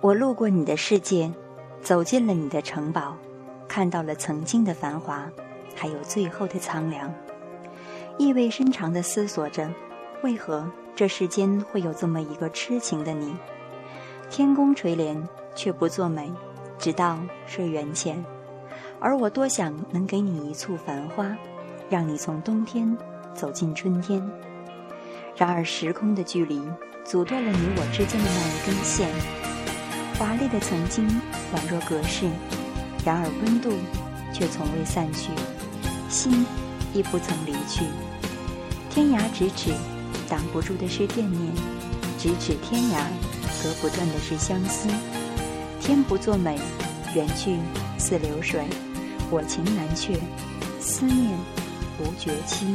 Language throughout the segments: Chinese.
我路过你的世界，走进了你的城堡，看到了曾经的繁华，还有最后的苍凉，意味深长地思索着，为何这世间会有这么一个痴情的你？天公垂怜，却不作美，直到睡缘浅。而我多想能给你一簇繁花，让你从冬天走进春天。然而时空的距离阻断了你我之间的那一根线，华丽的曾经宛若隔世，然而温度却从未散去，心亦不曾离去。天涯咫尺，挡不住的是惦念；咫尺天涯，隔不断的是相思。天不作美，缘去似流水。我情难却，思念无绝期。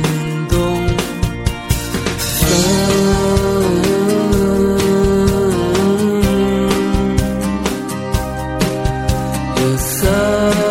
love.